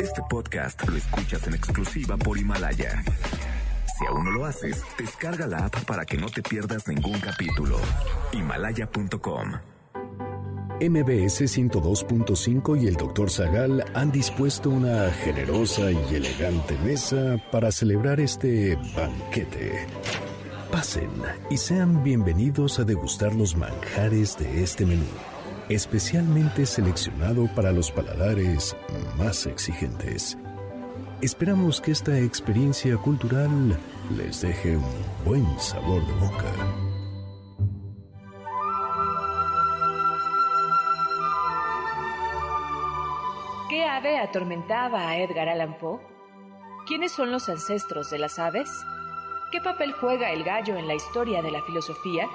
Este podcast lo escuchas en exclusiva por Himalaya. Si aún no lo haces, descarga la app para que no te pierdas ningún capítulo. Himalaya.com. MBS 102.5 y el Dr. Zagal han dispuesto una generosa y elegante mesa para celebrar este banquete. Pasen y sean bienvenidos a degustar los manjares de este menú, especialmente seleccionado para los paladares más exigentes. Esperamos que esta experiencia cultural les deje un buen sabor de boca. ¿Qué ave atormentaba a Edgar Allan Poe? ¿Quiénes son los ancestros de las aves? ¿Qué papel juega el gallo en la historia de la filosofía?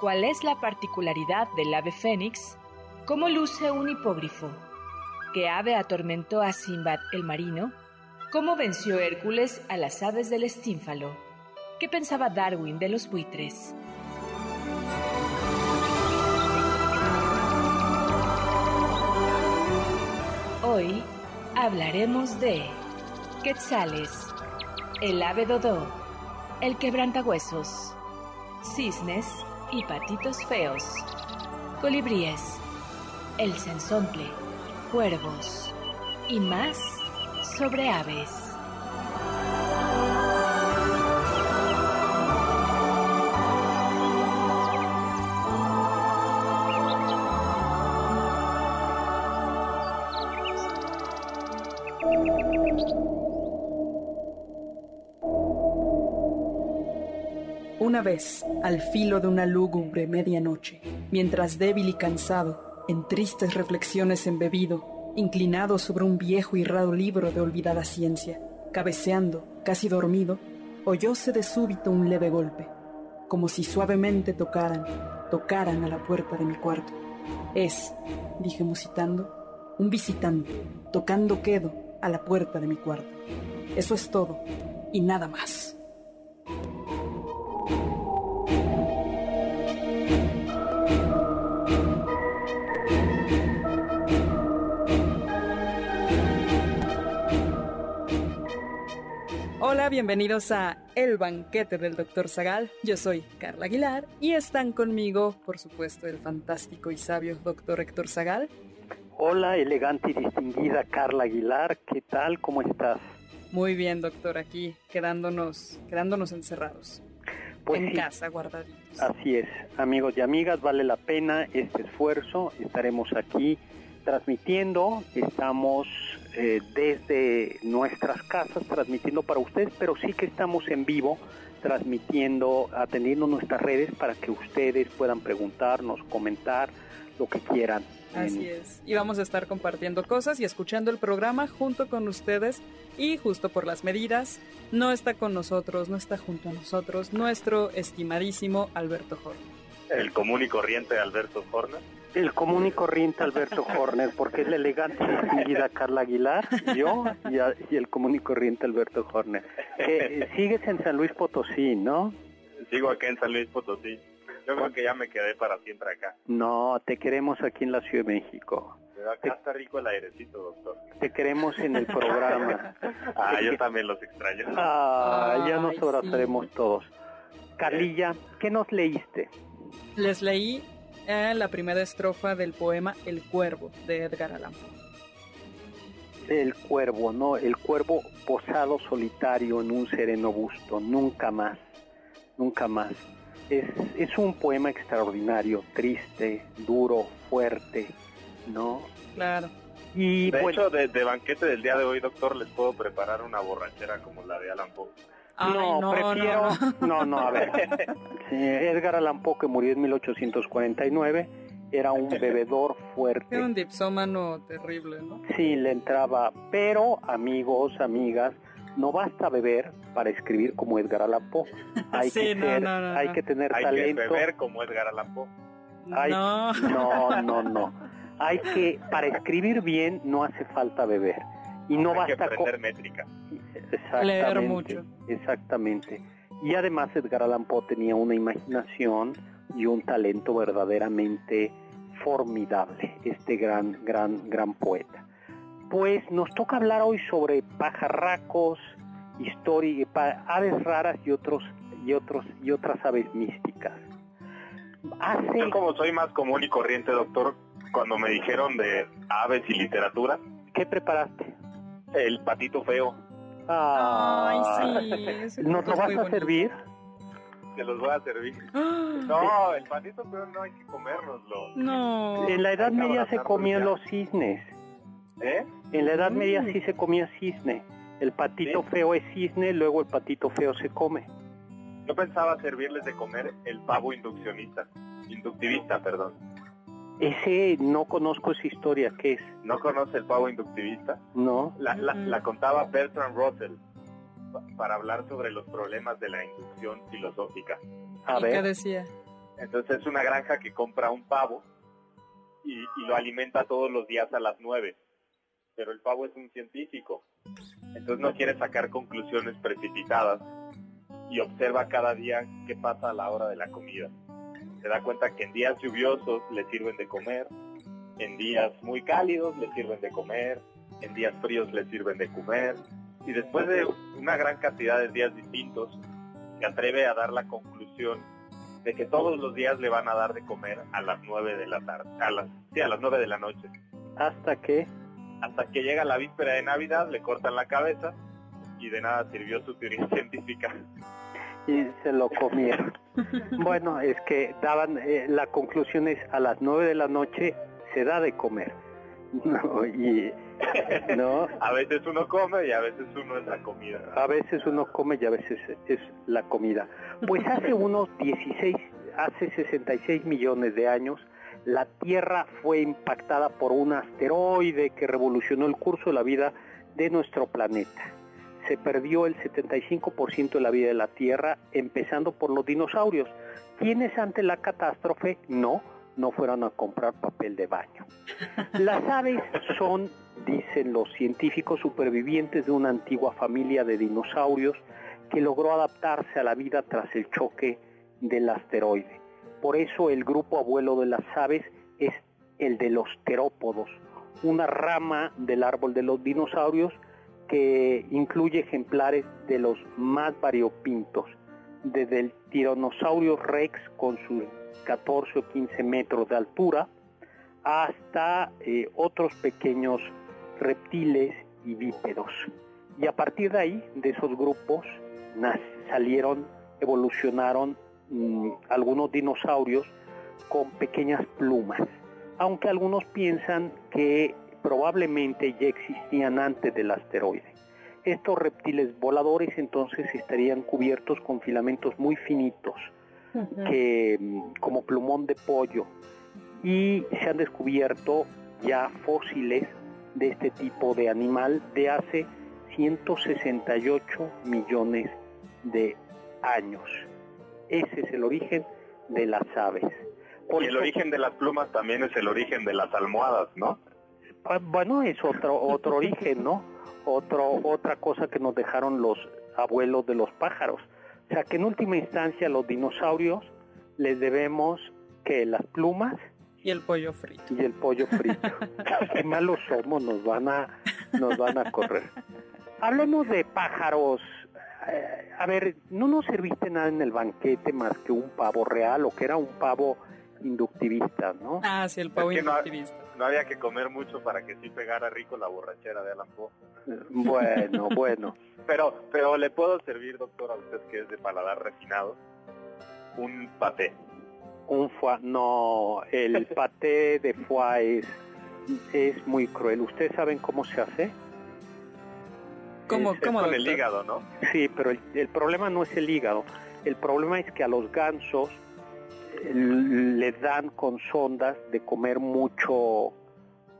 ¿Cuál es la particularidad del ave fénix? ¿Cómo luce un hipógrifo? ¿Qué ave atormentó a Simbad el marino? ¿Cómo venció Hércules a las aves del estínfalo? ¿Qué pensaba Darwin de los buitres? Hoy hablaremos de quetzales, el ave dodó, el quebrantahuesos, cisnes y patitos feos, colibríes, el sensontle, cuervos y más sobre aves. Una vez, al filo de una lúgubre medianoche, mientras débil y cansado, en tristes reflexiones embebido, inclinado sobre un viejo y raro libro de olvidada ciencia, cabeceando, casi dormido, oyóse de súbito un leve golpe, como si suavemente tocaran, tocaran a la puerta de mi cuarto. Es, dije musitando, un visitante, tocando quedo a la puerta de mi cuarto. Eso es todo, y nada más. Hola, bienvenidos a El Banquete del Dr. Zagal. Yo soy Carla Aguilar y están conmigo, por supuesto, el fantástico y sabio Dr. Héctor Zagal. Hola, elegante y distinguida Carla Aguilar, ¿qué tal? ¿Cómo estás? Muy bien, doctor, aquí quedándonos, quedándonos encerrados. Pues en sí, casa, guardaditos. Así es, amigos y amigas, vale la pena este esfuerzo. Estaremos aquí transmitiendo, estamos eh, desde nuestras casas transmitiendo para ustedes, pero sí que estamos en vivo transmitiendo, atendiendo nuestras redes para que ustedes puedan preguntarnos, comentar lo que quieran. Así es. Y vamos a estar compartiendo cosas y escuchando el programa junto con ustedes. Y justo por las medidas, no está con nosotros, no está junto a nosotros nuestro estimadísimo Alberto Jorge. El común y corriente Alberto Horner. El común y corriente Alberto Horner, porque es la elegante y distinguida Carla Aguilar, yo y, a- y el común y corriente Alberto Horner. Eh, sigues en San Luis Potosí, ¿no? Sigo acá en San Luis Potosí. Yo creo que ya me quedé para siempre acá. No, te queremos aquí en la Ciudad de México. Pero acá está rico el airecito, doctor. Te queremos en el programa. Ah, yo también los extraño. Ah, ya nos abrazaremos todos. Carlilla, ¿qué nos leíste? Les leí la primera estrofa del poema El Cuervo de Edgar Allan Poe. El cuervo, ¿no? El cuervo posado solitario en un sereno busto, nunca más, nunca más. Es, es un poema extraordinario, triste, duro, fuerte, ¿no? Claro. Y De bueno, hecho, de, de banquete del día de hoy, doctor, les puedo preparar una borrachera como la de Alan Poe. Ay, no, no, prefiero, no, no, no, a ver. Sí, Edgar Allan Poe, que murió en 1849, era un bebedor fuerte. Era un dipsómano terrible, ¿no? Sí, le entraba, pero amigos, amigas, no basta beber para escribir como Edgar Allan Poe. Hay Sí, que no, ser- no, no, hay no. que tener Hay que talento. beber como Edgar Allan Poe. Ay, no. No, no, no. Hay que para escribir bien no hace falta beber y no Hay que con aprender métrica. Exactamente, Leer mucho. Exactamente. Y además Edgar Allan Poe tenía una imaginación y un talento verdaderamente formidable, este gran, gran, gran poeta. Pues nos toca hablar hoy sobre pajarracos, historia, aves raras y otros y otros y otras aves místicas. Hace... Yo como soy más común y corriente, doctor, cuando me dijeron de aves y literatura. ¿Qué preparaste? El patito feo. Ay, sí. ¿Nos lo vas a servir? Te los voy a servir. No, el patito feo no hay que comérnoslo. No. En la Edad Media se comían los cisnes. ¿Eh? En la Edad Media sí se comía cisne. El patito feo es cisne, luego el patito feo se come. Yo pensaba servirles de comer el pavo induccionista, inductivista, perdón. Ese no conozco esa historia, ¿qué es? ¿No conoce el pavo inductivista? No. La, la, contaba Bertrand Russell para hablar sobre los problemas de la inducción filosófica. A ver. ¿Qué decía? Entonces es una granja que compra un pavo y, y lo alimenta todos los días a las nueve. Pero el pavo es un científico. Entonces no quiere sacar conclusiones precipitadas y observa cada día qué pasa a la hora de la comida. Se da cuenta que en días lluviosos le sirven de comer, en días muy cálidos le sirven de comer, en días fríos le sirven de comer, y después de una gran cantidad de días distintos, se atreve a dar la conclusión de que todos los días le van a dar de comer a las nueve de la tarde, a las, sí, a las nueve de la noche. ¿Hasta qué? Hasta que llega la víspera de Navidad, le cortan la cabeza y de nada sirvió su teoría científica. Y se lo comieron. bueno, es que daban, eh, la conclusión es a las nueve de la noche se da de comer. No, y, no. a veces uno come y a veces uno es la comida. A veces uno come y a veces es la comida. Pues hace unos 16, hace 66 millones de años, la Tierra fue impactada por un asteroide que revolucionó el curso de la vida de nuestro planeta. Se perdió el 75% de la vida de la Tierra, empezando por los dinosaurios. ¿Quiénes ante la catástrofe? No, no fueron a comprar papel de baño. Las aves son, dicen los científicos, supervivientes de una antigua familia de dinosaurios que logró adaptarse a la vida tras el choque del asteroide. Por eso el grupo abuelo de las aves es el de los terópodos, una rama del árbol de los dinosaurios que incluye ejemplares de los más variopintos, desde el tiranosaurio rex con sus 14 o 15 metros de altura, hasta eh, otros pequeños reptiles y bípedos. Y a partir de ahí, de esos grupos, salieron, evolucionaron mm, algunos dinosaurios con pequeñas plumas, aunque algunos piensan que probablemente ya existían antes del asteroide. Estos reptiles voladores entonces estarían cubiertos con filamentos muy finitos, que, mm, como plumón de pollo, y se han descubierto ya fósiles de este tipo de animal de hace 168 millones de años. Ese es el origen de las aves. y el origen de las plumas también es el origen de las almohadas, ¿no? Ah, bueno, es otro otro origen, ¿no? Otro otra cosa que nos dejaron los abuelos de los pájaros. O sea, que en última instancia los dinosaurios les debemos que las plumas y el pollo frito. Y el pollo frito. Qué malos somos, nos van a, nos van a correr. Hablemos de pájaros. Eh, a ver, no nos serviste nada en el banquete más que un pavo real o que era un pavo inductivista, ¿no? Ah, sí, el pavo inductivista. No, había que comer mucho para que sí pegara rico la borrachera de Alan Poe. Bueno, bueno. Pero, pero le puedo servir, doctor, a usted que es de paladar refinado, un paté. Un foie, no, el paté de foie es, es muy cruel. ¿Ustedes saben cómo se hace? ¿Cómo, con el hígado, ¿no? Sí, pero el, problema no es el hígado. El problema es que a los gansos les dan con sondas de comer mucho,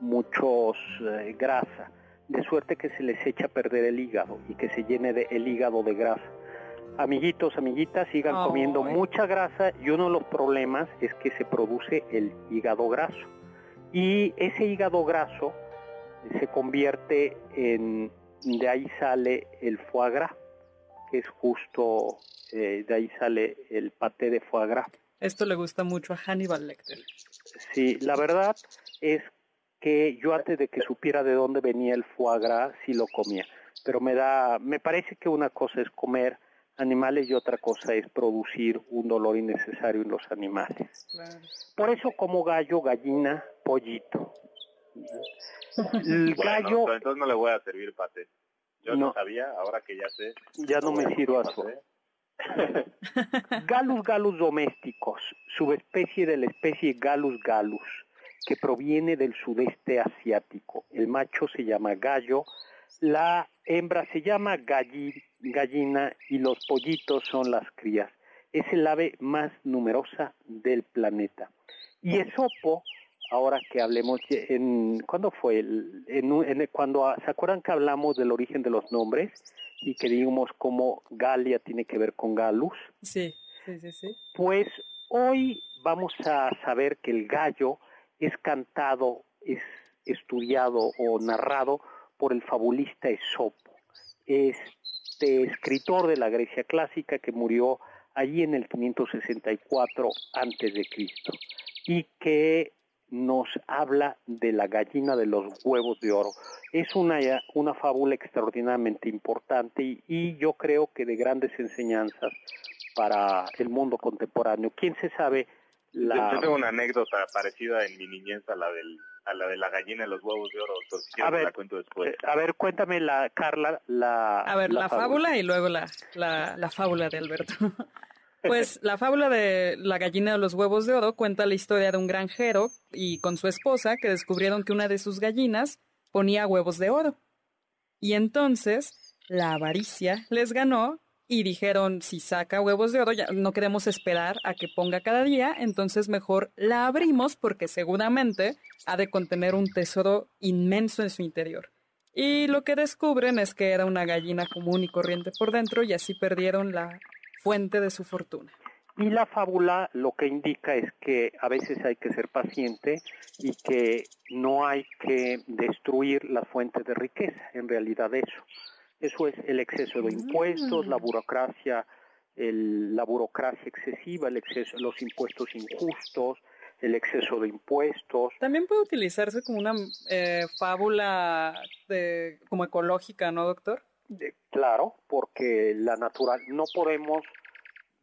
muchos eh, grasa, de suerte que se les echa a perder el hígado y que se llene de, el hígado de grasa amiguitos, amiguitas, sigan comiendo mucha grasa y uno de los problemas es que se produce el hígado graso. Y ese hígado graso se convierte en, de ahí sale el foie gras, que es justo, eh, de ahí sale el paté de foie gras. Esto le gusta mucho a Hannibal Lecter. Sí, la verdad es que yo antes de que supiera de dónde venía el foie gras sí lo comía, pero me da, me parece que una cosa es comer animales y otra cosa es producir un dolor innecesario en los animales. Por eso como gallo, gallina, pollito. El gallo... entonces no le voy a servir pate. Yo no, sabía, ahora que ya sé. Ya no, me sirvo a su. Galus galus domésticos, subespecie de la especie Galus galus, que proviene del sudeste asiático. El macho se llama gallo, la hembra se llama gallina y los pollitos son las crías. Es el ave más numerosa del planeta. Y Esopo ahora que hablemos, en, ¿cuándo fue? En, cuando, ¿Se acuerdan que hablamos del origen de los nombres y que digamos cómo Galia tiene que ver con Galus? Sí, sí, sí, sí. Pues hoy vamos a saber que el gallo es cantado, es estudiado o narrado por el fabulista Esopo, este escritor de la Grecia clásica que murió allí en el 564 antes de Cristo y que nos habla de la gallina de los huevos de oro. Es una, una fábula extraordinariamente importante y, yo creo que de grandes enseñanzas para el mundo contemporáneo. ¿Quién se sabe la... Yo tengo una anécdota parecida en mi niñez a la del a la de la gallina de los huevos de oro. a ver, la cuento después. Eh, a ver, cuéntame la Carla la. A ver, la, fábula. y luego la, la, la fábula de Alberto. Pues la fábula de la gallina de los huevos de oro cuenta la historia de un granjero y con su esposa que descubrieron que una de sus gallinas ponía huevos de oro. Y entonces la avaricia les ganó y dijeron, si saca huevos de oro, ya no queremos esperar a que ponga cada día, entonces mejor la abrimos porque seguramente ha de contener un tesoro inmenso en su interior. Y lo que descubren es que era una gallina común y corriente por dentro y así perdieron la fuente de su fortuna. Y la fábula lo que indica es que a veces hay que ser paciente y que no hay que destruir las fuentes de riqueza, en realidad eso. Eso es el exceso de impuestos, la mm. burocracia, la burocracia excesiva, el exceso, los impuestos injustos, el exceso de impuestos. También puede utilizarse como una eh, fábula de, como ecológica, ¿no, doctor? Claro, porque la natural no podemos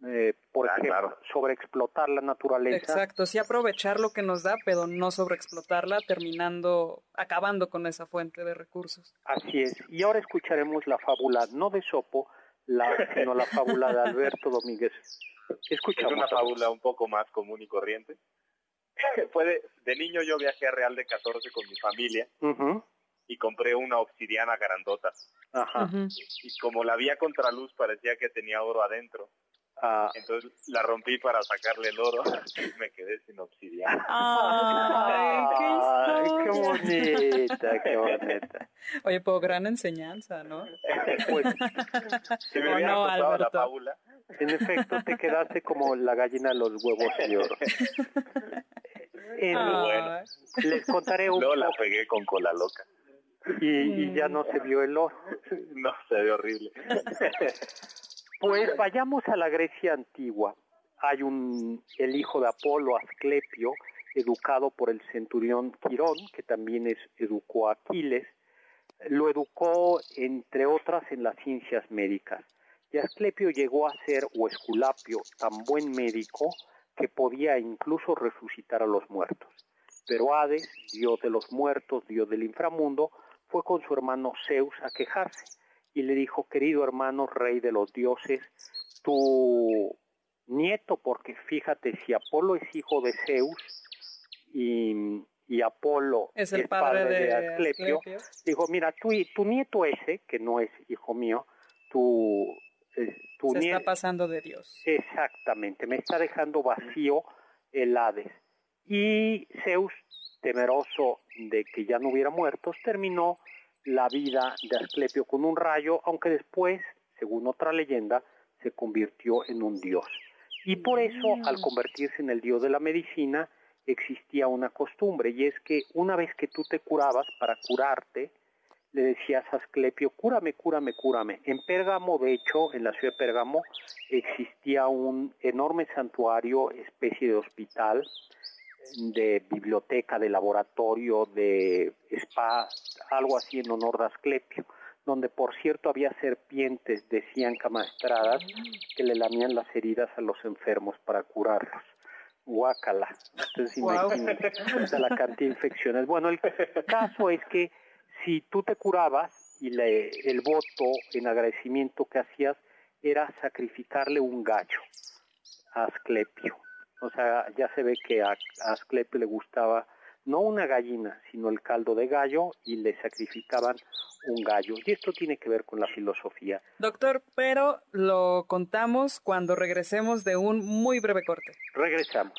eh, por ah, ejemplo, sobreexplotar la naturaleza. Exacto, sí aprovechar lo que nos da, pero no sobreexplotarla, terminando, acabando con esa fuente de recursos. Así es. Y ahora escucharemos la fábula, no de Sopo, la, sino la fábula de Alberto Domínguez. Escuchamos. Es una fábula un poco más común y corriente. Fue de, de, niño yo viajé a Real de 14 con mi familia y compré una obsidiana grandota. Ajá. Y como la vía contraluz parecía que tenía oro adentro. Ah. Entonces la rompí para sacarle el oro y me quedé sin obsidiana. ¡Ay, qué, bonita, qué bonita! Oye, pues gran enseñanza, ¿no? pues, si me hubiera no, la fábula. En efecto, te quedaste como la gallina de los huevos de oro. bueno. Les contaré un Luego la pegué con cola loca y, ya no se vio el oro. No, se ve horrible. Pues vayamos a la Grecia antigua. Hay un, el hijo de Apolo, Asclepio, educado por el centurión Quirón, que también es, educó a Aquiles, lo educó, entre otras, en las ciencias médicas. Y Asclepio llegó a ser, o Esculapio, tan buen médico que podía incluso resucitar a los muertos. Pero Hades, dios de los muertos, dios del inframundo, fue con su hermano Zeus a quejarse y le dijo, querido hermano, rey de los dioses, tu nieto, porque fíjate, si Apolo es hijo de Zeus y, Apolo es el padre, de, Asclepio, dijo, mira, tu, tu nieto ese, que no es hijo mío, tu, eh, tu Se está pasando de Dios. Exactamente, me está dejando vacío el Hades. Y Zeus temeroso de que ya no hubiera muertos, terminó la vida de Asclepio con un rayo, aunque después, según otra leyenda, se convirtió en un dios. Y por eso, al convertirse en el dios de la medicina, existía una costumbre, y es que una vez que tú te curabas, para curarte, le decías a Asclepio, cúrame, cúrame, cúrame. En Pérgamo, de hecho, en la ciudad de Pérgamo, existía un enorme santuario, especie de hospital, de biblioteca, de laboratorio, de spa, algo así en honor de Asclepio, donde por cierto había serpientes, decían camastradas, que le lamían las heridas a los enfermos para curarlos. Guácala. Entonces imagínate la cantidad de infecciones. Bueno, el caso es que si tú te curabas y le, el voto en agradecimiento que hacías era sacrificarle un gallo a Asclepio. O sea, ya se ve que a, Asclepio le gustaba no una gallina, sino el caldo de gallo y le sacrificaban un gallo. Y esto tiene que ver con la filosofía. Doctor, pero lo contamos cuando regresemos de un muy breve corte. Regresamos.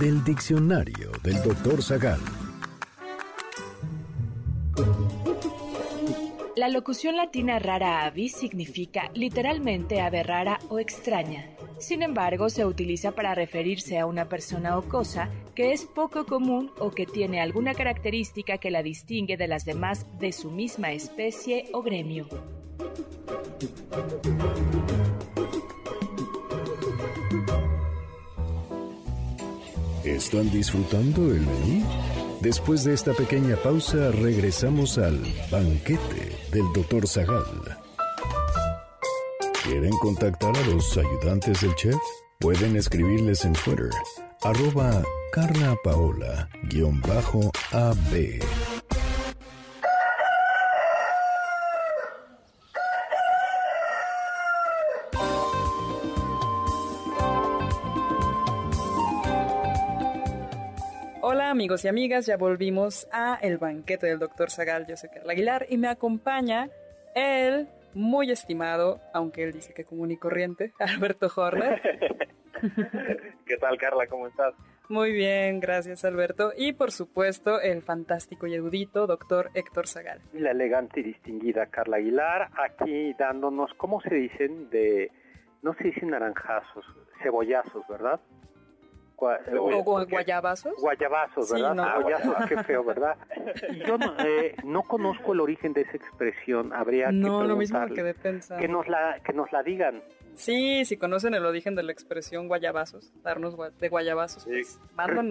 Del diccionario del doctor Zagal. La locución latina rara avis significa literalmente ave rara o extraña. Sin embargo, se utiliza para referirse a una persona o cosa que es poco común o que tiene alguna característica que la distingue de las demás de su misma especie o gremio. ¿Están disfrutando el menú? Después de esta pequeña pausa, regresamos al banquete del Dr. Zagal. ¿Quieren contactar a los ayudantes del chef? Pueden escribirles en Twitter, arroba Carla amigos y amigas, ya volvimos a el banquete del doctor Zagal. Yo soy Carla Aguilar y me acompaña el muy estimado, aunque él dice que común y corriente, Alberto Horner. ¿Qué tal, Carla? ¿Cómo estás? Muy bien, gracias, Alberto. Y por supuesto, el fantástico y erudito doctor Héctor Zagal. La elegante y distinguida Carla Aguilar, aquí dándonos, ¿cómo se dicen? De, no se dicen naranjazos, cebollazos, ¿verdad? O, guayabazos. Guayabazos, ¿verdad? no. qué feo, ¿verdad? Yo no, eh, no, conozco el origen de esa expresión, habría no, que lo mismo que de pensar. Que nos la, que nos la digan. Sí, si conocen el origen de la expresión guayabazos, darnos de guayabazos, pues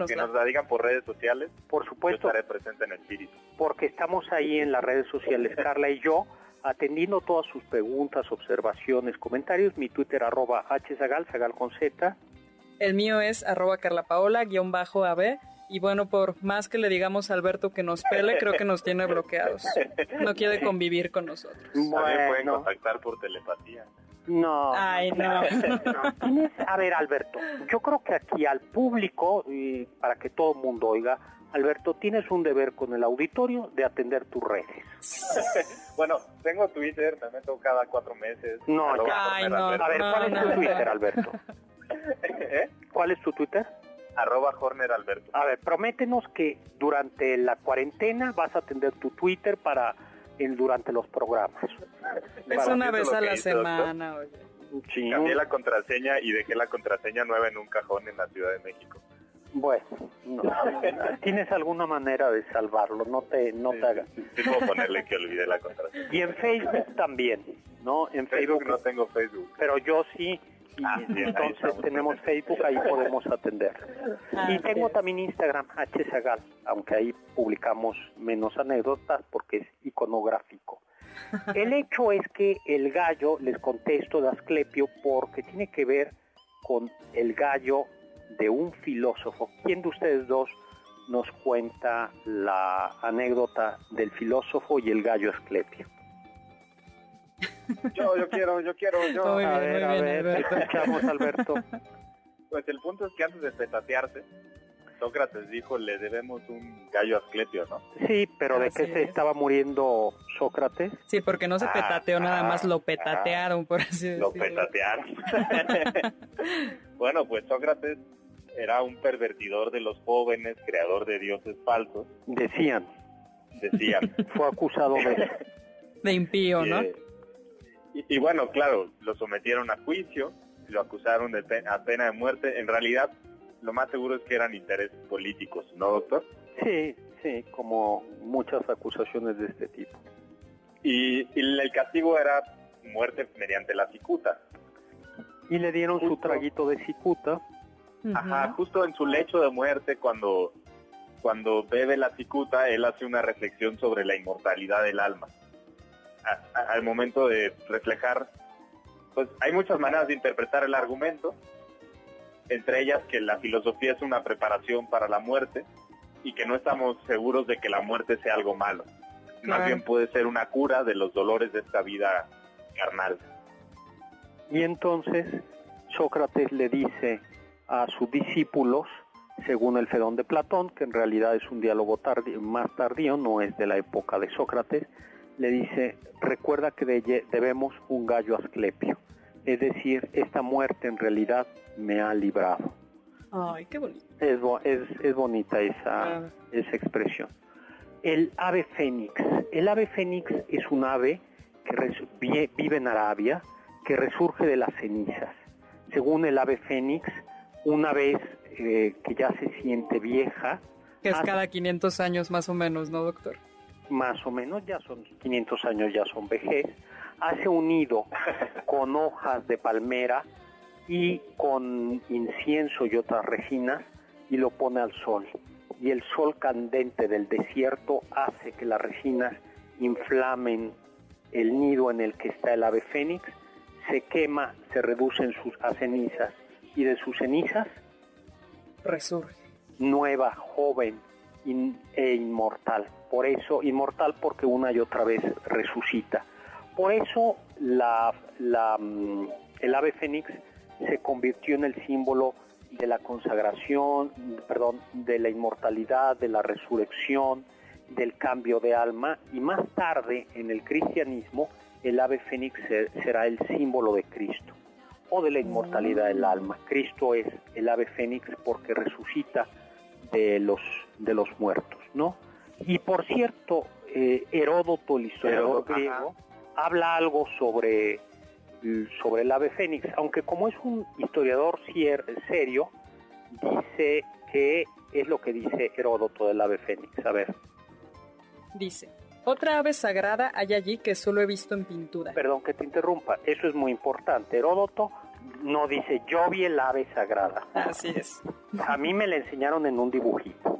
Que nos la digan por redes sociales. Por supuesto. estaré presente en el espíritu. Porque estamos ahí en las redes sociales, Carla y yo, atendiendo todas sus preguntas, observaciones, comentarios. Mi Twitter arroba hzagal, zagal con z. El mío es arroba carlapaola-ab. Y bueno, por más que le digamos a Alberto que nos pele, creo que nos tiene bloqueados. No quiere convivir con nosotros. También pueden contactar por telepatía. No. Ay, no. A ver, Alberto, yo creo que aquí al público, y para que todo el mundo oiga, Alberto, tienes un deber con el auditorio de atender tus redes. bueno, tengo Twitter, también tengo cada cuatro meses. No, Ay, no, A ver, ¿cuál es tu Twitter, Alberto? ¿Eh? ¿Cuál es tu Twitter? Arroba Horner Alberto. A ver, prométenos que durante la cuarentena vas a atender tu Twitter para el, durante los programas. Es una vez a la semana, oye. Cambié la contraseña y dejé la contraseña nueva en un cajón en la Ciudad de México. Bueno, tienes alguna manera de salvarlo, no te, no te hagas. Sí, puedo ponerle que olvide la contraseña. Y en Facebook también, ¿no? En Facebook no tengo Facebook. Pero yo sí, Ah, entonces tenemos Facebook, ahí podemos atender. Ah, y tengo también Instagram, hzagal, aunque ahí publicamos menos anécdotas porque es iconográfico. El hecho es que el gallo, les contesto de Asclepio, porque tiene que ver con el gallo de un filósofo. ¿Quién de ustedes dos nos cuenta la anécdota del filósofo y el gallo Asclepio? Yo, yo quiero, yo quiero, yo. a ver, a ver, Alberto. Alberto. Pues el punto es que antes de petatearse, Sócrates dijo, le debemos un gallo a Asclepio, ¿no? Sí, pero ¿de qué se estaba muriendo Sócrates? Sí, porque no se ah, petateó, nada más lo petatearon, por así decirlo. Lo petatearon. bueno, pues Sócrates era un pervertidor de los jóvenes, creador de dioses falsos. Decían. Decían. Fue acusado de... De impío, ¿no? Y, bueno, claro, lo sometieron a juicio, lo acusaron de a pena de muerte. En realidad, lo más seguro es que eran intereses políticos, ¿no, doctor? Sí, sí, como muchas acusaciones de este tipo. Y, el castigo era muerte mediante la cicuta. Y le dieron su traguito de cicuta. Ajá, justo en su lecho de muerte, cuando, cuando bebe la cicuta, él hace una reflexión sobre la inmortalidad del alma. Al momento de reflejar, pues hay muchas maneras de interpretar el argumento, entre ellas que la filosofía es una preparación para la muerte y que no estamos seguros de que la muerte sea algo malo. Más bien puede ser una cura de los dolores de esta vida carnal. Y entonces Sócrates le dice a sus discípulos, según el Fedón de Platón, que en realidad es un diálogo más tardío, no es de la época de Sócrates, le dice, recuerda que debemos un gallo asclepio, es decir, esta muerte en realidad me ha librado. Ay, qué bonito. Es, es, bonita esa, ah. esa expresión. El ave fénix. El ave fénix es un ave que vive en Arabia, que resurge de las cenizas. Según el ave fénix, una vez eh, que ya se siente vieja... Que es cada 500 años más o menos, ¿no, doctor? Más o menos, ya son 500 años, ya son vejez. Hace un nido con hojas de palmera y con incienso y otras resinas y lo pone al sol. Y el sol candente del desierto hace que las resinas inflamen el nido en el que está el ave fénix, se quema, se reduce en sus, a cenizas y de sus cenizas resurge. Nueva, joven e inmortal. Por eso, inmortal porque una y otra vez resucita. Por eso la, la, mm, el ave fénix se convirtió en el símbolo de la consagración, perdón, de la inmortalidad, de la resurrección, del cambio de alma y más tarde en el cristianismo el ave fénix será el símbolo de Cristo o de la inmortalidad del alma. Cristo es el ave fénix porque resucita de los, de los muertos, ¿no? Y por cierto, eh, Heródoto, el historiador griego, habla algo sobre sobre el ave fénix, aunque como es un historiador serio, dice que es lo que dice Heródoto del ave fénix. A ver. Dice, otra ave sagrada hay allí que solo he visto en pintura. Perdón que te interrumpa, eso es muy importante. Heródoto no dice yo vi el ave sagrada. Así es. A mí me la enseñaron en un dibujito.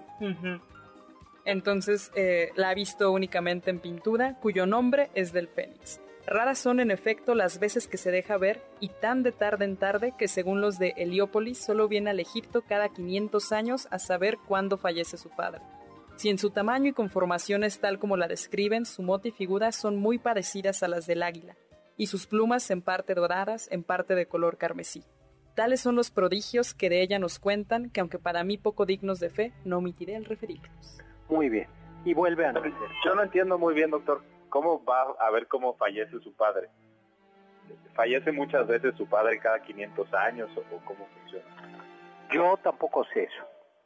Entonces eh, la ha visto únicamente en pintura, cuyo nombre es del Fénix. Raras son en efecto las veces que se deja ver y tan de tarde en tarde que según los de Heliópolis solo viene al Egipto cada 500 años a saber cuándo fallece su padre. Si en su tamaño y conformación es tal como la describen, su mote y figura son muy parecidas a las del águila, y sus plumas en parte doradas, en parte de color carmesí. Tales son los prodigios que de ella nos cuentan, que aunque para mí poco dignos de fe, no omitiré el referirlos. Muy bien. Y vuelve a Yo no entiendo muy bien, doctor. ¿Cómo va a ver cómo fallece su padre? ¿Fallece muchas veces su padre cada 500 años o, cómo funciona? Yo tampoco sé eso,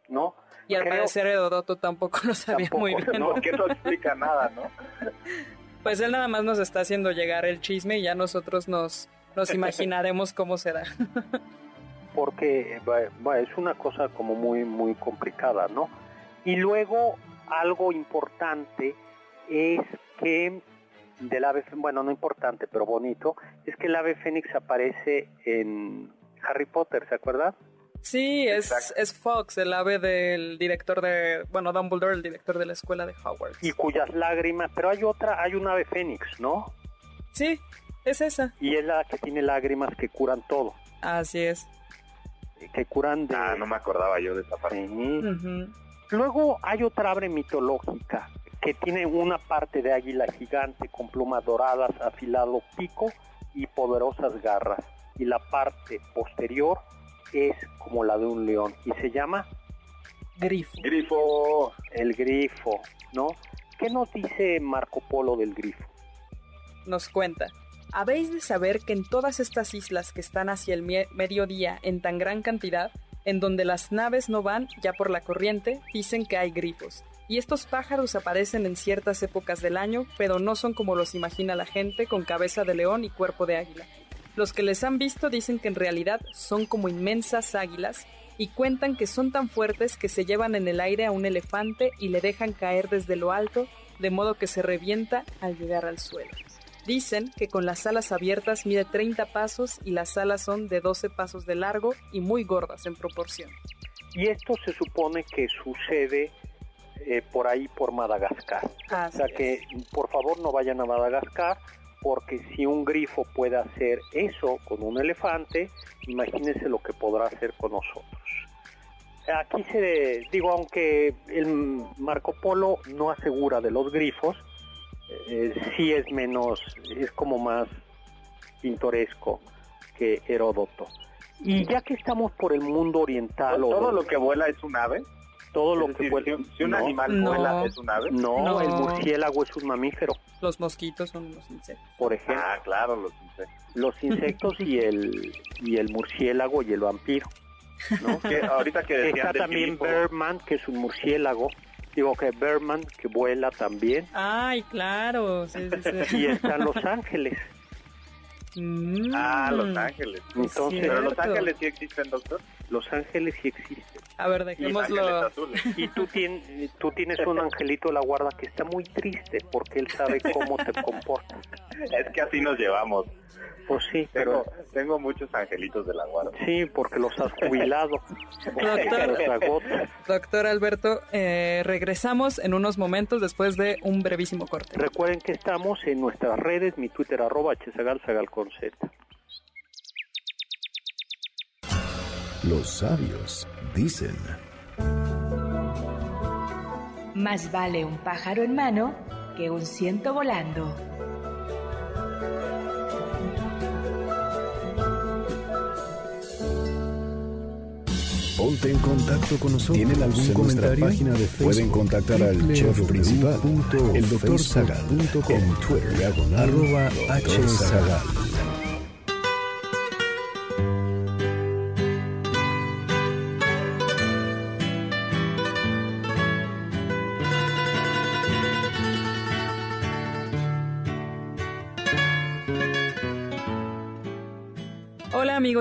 ¿no? Y al parecer Herodoto tampoco lo sabía muy bien. No, porque no explica nada, ¿no? Pues él nada más nos está haciendo llegar el chisme y ya nosotros nos, nos imaginaremos cómo será. porque es una cosa como muy, muy complicada, ¿no? Y luego algo importante es que del ave, bueno, no importante, pero bonito, es que el ave fénix aparece en Harry Potter, ¿se acuerdan? Sí, es, es, Fox, el ave del director de, bueno, Dumbledore, el director de la escuela de Hogwarts. Y cuyas lágrimas, pero hay otra, hay un ave fénix, ¿no? Sí, es esa. Y es la que tiene lágrimas que curan todo. Así es. Que curan de... Ah, no me acordaba yo de esa parte. Luego hay otra ave mitológica que tiene una parte de águila gigante con plumas doradas, afilado pico y poderosas garras. Y la parte posterior es como la de un león y se llama grifo. Grifo. El grifo, ¿no? ¿Qué nos dice Marco Polo del grifo? Nos cuenta. Habéis de saber que en todas estas islas que están hacia el mediodía en tan gran cantidad, en donde las naves no van ya por la corriente, dicen que hay grifos, y estos pájaros aparecen en ciertas épocas del año, pero no son como los imagina la gente con cabeza de león y cuerpo de águila. Los que les han visto dicen que en realidad son como inmensas águilas y cuentan que son tan fuertes que se llevan en el aire a un elefante y le dejan caer desde lo alto, de modo que se revienta al llegar al suelo. Dicen que con las alas abiertas mide 30 pasos y las alas son de 12 pasos de largo y muy gordas en proporción. Y esto se supone que sucede eh, por ahí por Madagascar. o sea que por favor no vayan a Madagascar porque si un grifo puede hacer eso con un elefante, imagínense lo que podrá hacer con nosotros. Aquí se digo, aunque el Marco Polo no asegura de los grifos, eh, sí es menos, es como más pintoresco que Heródoto. Y ya que estamos por el mundo oriental... ¿Todo lo que vuela es un ave? Todo lo que vuela... Si, un animal vuela es un ave. No, el murciélago es un mamífero. Los mosquitos son los insectos. Por ejemplo. Ah, claro, los insectos. Los insectos y el, y el murciélago y el vampiro. ¿no? ahorita que Está también Berman, que es un murciélago. Digo que Berman, que vuela también. Ay, claro. y están Los Ángeles. Mm. ah, Los Ángeles. Entonces, ¿Pero Los Ángeles sí existen, doctor? Los Ángeles sí existen. A ver, dejémoslo. Y tú, tienes, tú tienes un angelito de la guarda que está muy triste porque él sabe cómo te comportas. Es que así nos llevamos. Pues sí, pero... Tengo, muchos angelitos de la guarda. Sí, porque los has jubilado. Doctor, doctor Alberto, eh, regresamos en unos momentos después de un brevísimo corte. Recuerden que estamos en nuestras redes, mi Twitter arroba hsagal. Los sabios dicen... Más vale un pájaro en mano que un ciento volando. Ponte en contacto con nosotros. ¿Tienen algún comentario? Página de Pueden contactar al chef principal, el doctor Zagal, en Twitter, arroba hzagal.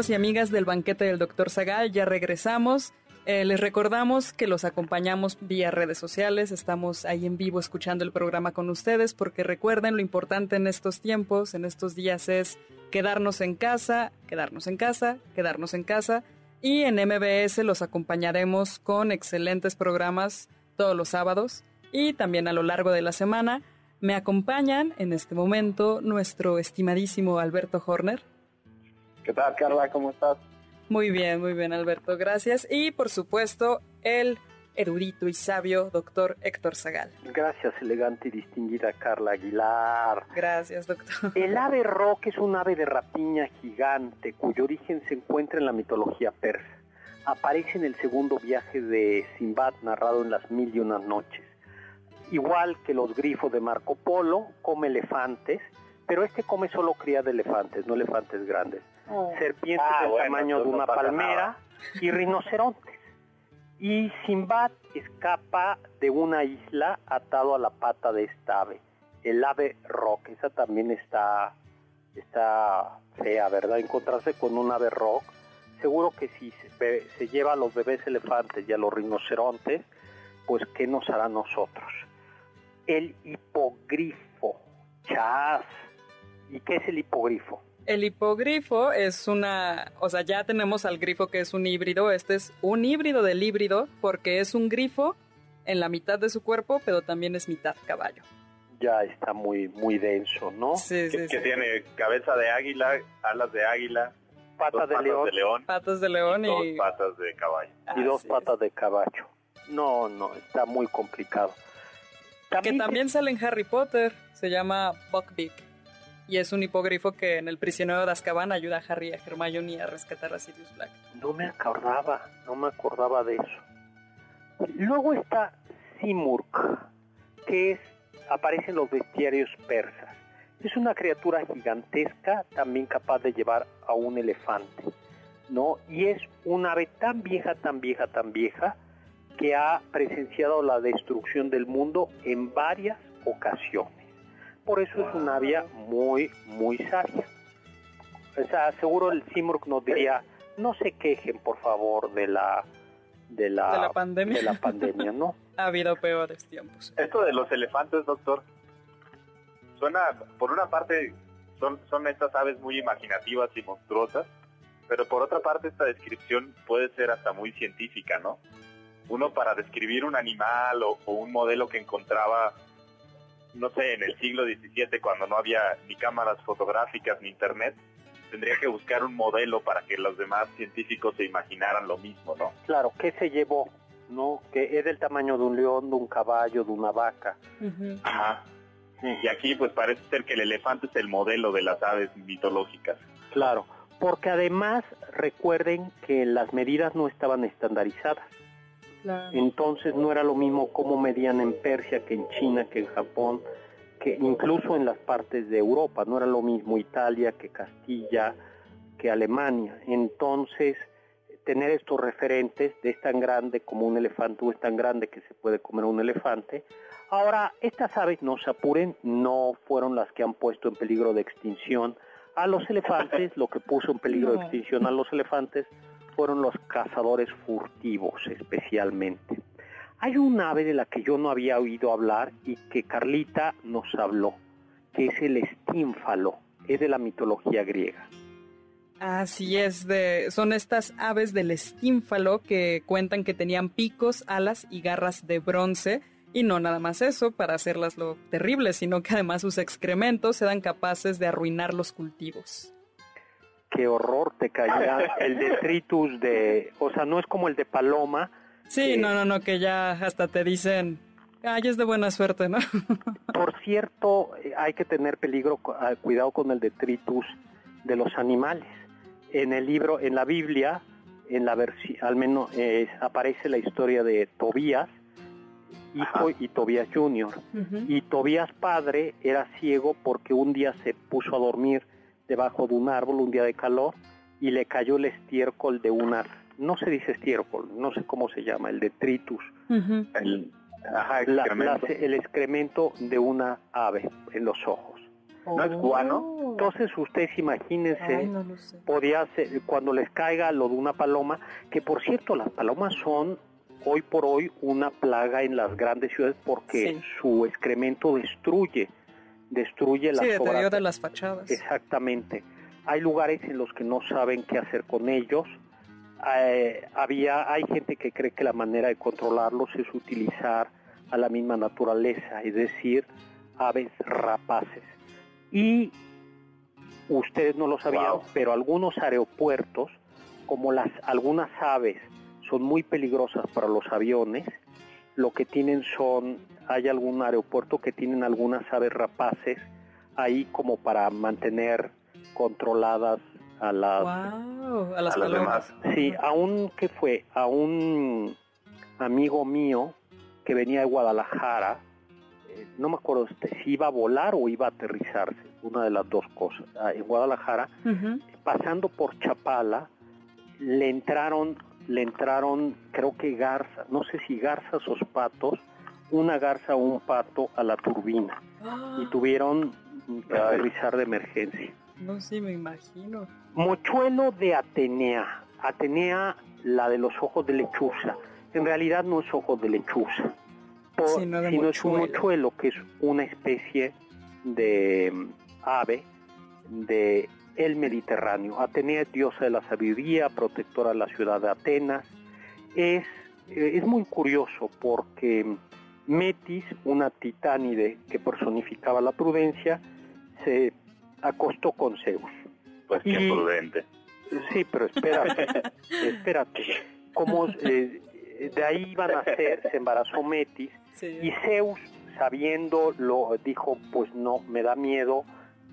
Amigos y amigas del banquete del Dr. Zagal, ya regresamos. Eh, les recordamos que los acompañamos vía redes sociales, estamos ahí en vivo escuchando el programa con ustedes porque recuerden lo importante en estos tiempos, en estos días es quedarnos en casa, quedarnos en casa, quedarnos en casa y en MBS los acompañaremos con excelentes programas todos los sábados y también a lo largo de la semana. Me acompañan en este momento nuestro estimadísimo Alberto Horner. ¿Qué tal, Carla? ¿Cómo estás? Muy bien, muy bien, Alberto. Gracias. Y, por supuesto, el erudito y sabio doctor Héctor Zagal. Gracias, elegante y distinguida Carla Aguilar. Gracias, doctor. El ave rock es un ave de rapiña gigante cuyo origen se encuentra en la mitología persa. Aparece en el segundo viaje de Simbad narrado en las mil y unas noches. Igual que los grifos de Marco Polo, come elefantes, pero este come solo cría de elefantes, no elefantes grandes. Oh. serpientes ah, del tamaño de una palmera y rinocerontes. Y Simbad escapa de una isla atado a la pata de esta ave, el ave rock. Esa también está, está fea, ¿verdad? Encontrarse con un ave rock. Seguro que si se, se lleva a los bebés elefantes y a los rinocerontes, pues ¿qué nos hará a nosotros? El hipogrifo, chas. ¿Y qué es el hipogrifo? El hipogrifo es una, o sea, ya tenemos al grifo que es un híbrido, este es un híbrido del híbrido porque es un grifo en la mitad de su cuerpo, pero también es mitad caballo. Ya está muy muy denso, ¿no? Sí, sí, que, tiene cabeza de águila, alas de águila, patas, de, león, patas de león y, dos patas de caballo. y dos patas de caballo. No, no, está muy complicado. que también sale en Harry Potter, se llama Buckbeak y es un hipogrifo que en el prisionero de Azkaban ayuda a Harry y a Hermione a rescatar a Sirius Black. No me acordaba, no me acordaba de eso. Luego está Simurg, que aparece en los bestiarios persas. Es una criatura gigantesca, también capaz de llevar a un elefante, ¿no? Y es un ave tan vieja, tan vieja, tan vieja, que ha presenciado la destrucción del mundo en varias ocasiones por eso es una vía muy, muy sabia. O sea, seguro el Simurg nos diría, no se quejen, por favor, de la de la, pandemia. De la pandemia, ¿no? ha habido peores tiempos. Esto de los elefantes, doctor, suena, por una parte, son, son estas aves muy imaginativas y monstruosas, pero por otra parte esta descripción puede ser hasta muy científica, ¿no? Uno para describir un animal o, o un modelo que encontraba, no sé, en el siglo XVII cuando no había ni cámaras fotográficas ni internet, tendría que buscar un modelo para que los demás científicos se imaginaran lo mismo, ¿no? Claro, ¿qué se llevó? ¿No? Que es del tamaño de un león, de un caballo, de una vaca. Ajá. Y aquí pues parece ser que el elefante es el modelo de las aves mitológicas. Claro, porque además recuerden que las medidas no estaban estandarizadas. Claro. Entonces no era lo mismo cómo medían en Persia que en China, que en Japón, que incluso en las partes de Europa, no era lo mismo Italia que Castilla, que Alemania. Entonces, tener estos referentes de es tan grande como un elefante o es tan grande que se puede comer un elefante. Ahora, estas aves, no se apuren, no fueron las que han puesto en peligro de extinción a los elefantes, lo que puso en peligro de extinción a los elefantes fueron los cazadores furtivos especialmente. Hay un ave de la que yo no había oído hablar y que Carlita nos habló, que es el estínfalo, es de la mitología griega. Así es, de, son estas aves del estínfalo que cuentan que tenían picos, alas y garras de bronce. Y no nada más eso, para hacerlas lo terrible, sino que además sus excrementos eran capaces de arruinar los cultivos. Qué horror te caía el detritus de, o sea, no es como el de paloma, Sí, no, no, no, que ya hasta te dicen, ay, es de buena suerte, ¿no? Por cierto, hay que tener peligro, ah, cuidado con el detritus de los animales. En el libro, en la Biblia, en la versi- al menos eh, aparece la historia de Tobías, hijo Ajá. y Tobías Junior. Y Tobías padre era ciego porque un día se puso a dormir debajo de un árbol, un día de calor, y le cayó el estiércol de una, no se dice estiércol, no sé cómo se llama, el detritus. El, ajá, la- excremento. la- el excremento de una ave en los ojos. ¿No es guano? Entonces ustedes imagínense, Ay, no podía ser, cuando les caiga lo de una paloma, que por cierto las palomas son hoy por hoy una plaga en las grandes ciudades porque Sí. su excremento destruye, destruye Sí, las obras. deteriora las fachadas. Exactamente. Hay lugares en los que no saben qué hacer con ellos. Eh, había, hay gente que cree que la manera de controlarlos es utilizar a la misma naturaleza, es decir, aves rapaces. Y ustedes no lo sabían, Wow. pero algunos aeropuertos, como las algunas aves son muy peligrosas para los aviones, lo que tienen son, hay algún aeropuerto que tienen algunas aves rapaces ahí como para mantener controladas a las Wow, a las a las palomas. demás. Sí, a un, ¿qué fue? A un amigo mío que venía de Guadalajara, eh, no me acuerdo este, si iba a volar o iba a aterrizarse, una de las dos cosas. Ah, En Guadalajara, pasando por Chapala, le entraron, le entraron, creo que garzas, no sé si garzas o patos, una garza o un pato a la turbina y tuvieron que aterrizar de emergencia. No, sí, me imagino. Mochuelo de Atenea. Atenea, la de los ojos de lechuza. En realidad no es ojos de lechuza, por- Sino de es un mochuelo. mochuelo, que es una especie de mm, ave de el Mediterráneo. Atenea es diosa de la sabiduría, protectora de la ciudad de Atenas. Es, eh, es muy curioso porque Metis, una titánide que personificaba la prudencia, se acostó con Zeus. Pues qué Y- prudente. Sí, pero espérate, espérate. Como eh, de ahí iban a ser, se embarazó Metis Sí. y Zeus, sabiéndolo, dijo, pues no, me da miedo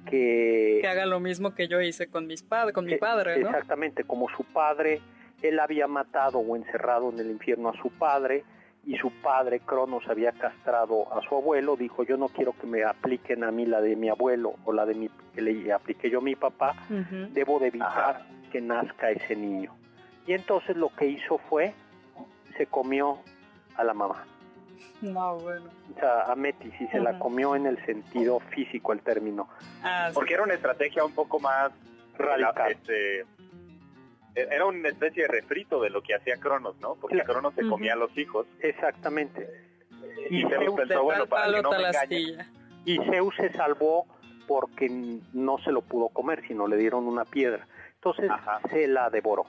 que... Que haga lo mismo que yo hice con mis padres, con mi que- padre, ¿no? Exactamente, como su padre, él había matado o encerrado en el infierno a su padre y su padre, Cronos, había castrado a su abuelo, dijo, yo no quiero que me apliquen a mí la de mi abuelo o la de mi, que le apliqué yo a mi papá, debo de evitar Ajá. que nazca ese niño. Y entonces lo que hizo fue, se comió a la mamá, No, bueno. o sea, a Metis, y se la comió en el sentido físico el término. Ah, sí. Porque era una estrategia un poco más Radical. Este, era una especie de refrito de lo que hacía Cronos, ¿no? Porque Claro. Cronos se comía a los hijos Exactmente. y Y Zeus pensó, bueno, para que no me engañe, astilla. Y Zeus se salvó porque no se lo pudo comer, sino le dieron una piedra. Entonces se la devoró.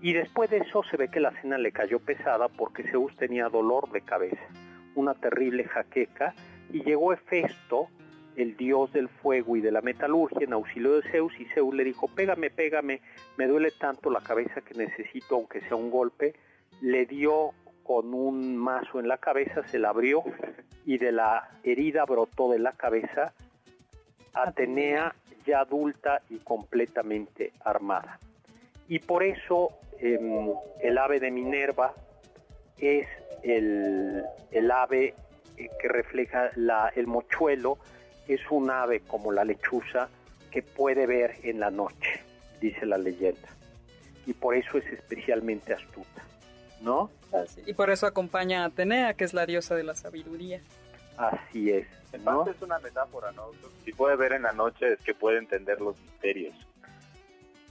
Y después de eso se ve que la cena le cayó pesada porque Zeus tenía dolor de cabeza, una terrible jaqueca, y llegó Hefesto, el dios del fuego y de la metalurgia, en auxilio de Zeus, y Zeus le dijo, pégame, pégame, me duele tanto la cabeza que necesito, aunque sea un golpe. Le dio con un mazo en la cabeza, se la abrió y de la herida brotó de la cabeza Atenea ya adulta y completamente armada. Y por eso em, el ave de Minerva es el, ave eh, que refleja la, el mochuelo, es un ave como la lechuza que puede ver en la noche, dice la leyenda. Y por eso es especialmente astuta, ¿no? Y por eso acompaña a Atenea, que es la diosa de la sabiduría. Así es. En parte es una metáfora, ¿no? Si puede ver en la noche es que puede entender los misterios.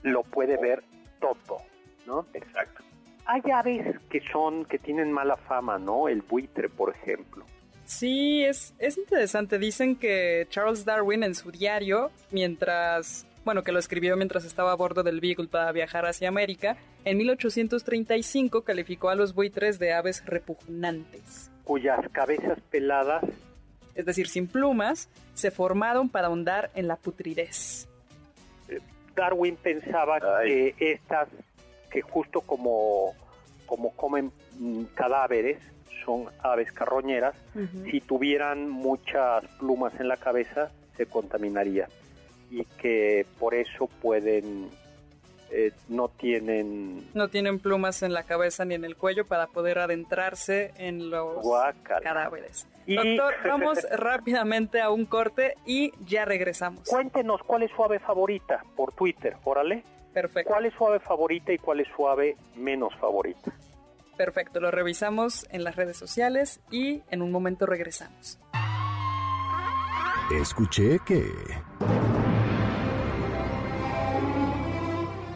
Lo puede ver todo, ¿no? Exacto. Hay aves que son, que tienen mala fama, ¿no? El buitre, por ejemplo. Sí, es, es interesante. Dicen que Charles Darwin en su diario, mientras, bueno, que lo escribió mientras estaba a bordo del Beagle para viajar hacia América, en 1835 calificó a los buitres de aves repugnantes. Cuyas cabezas peladas es decir, sin plumas, se formaron para ahondar en la putridez. Darwin pensaba que estas, que justo como, como comen mm, cadáveres, son aves carroñeras, si tuvieran muchas plumas en la cabeza, se contaminaría. Y que por eso pueden eh, no tienen no tienen plumas en la cabeza ni en el cuello para poder adentrarse en los cadáveres. Doctor, vamos rápidamente a un corte y ya regresamos. Cuéntenos cuál es su ave favorita por Twitter, órale. Perfecto. ¿Cuál es su ave favorita y cuál es su ave menos favorita? Perfecto, lo revisamos en las redes sociales y en un momento regresamos. Escuché que...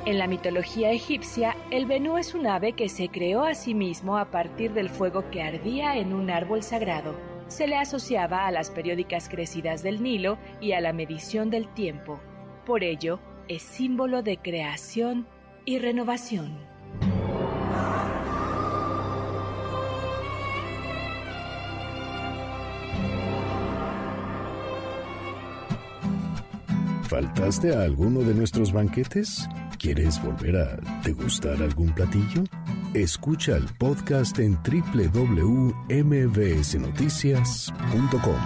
En la mitología egipcia, el Benú es un ave que se creó a sí mismo a partir del fuego que ardía en un árbol sagrado. Se le asociaba a las periódicas crecidas del Nilo y a la medición del tiempo. Por ello, es símbolo de creación y renovación. ¿Faltaste a alguno de nuestros banquetes? ¿Quieres volver a degustar algún platillo? Escucha el podcast en www.mbsnoticias.com.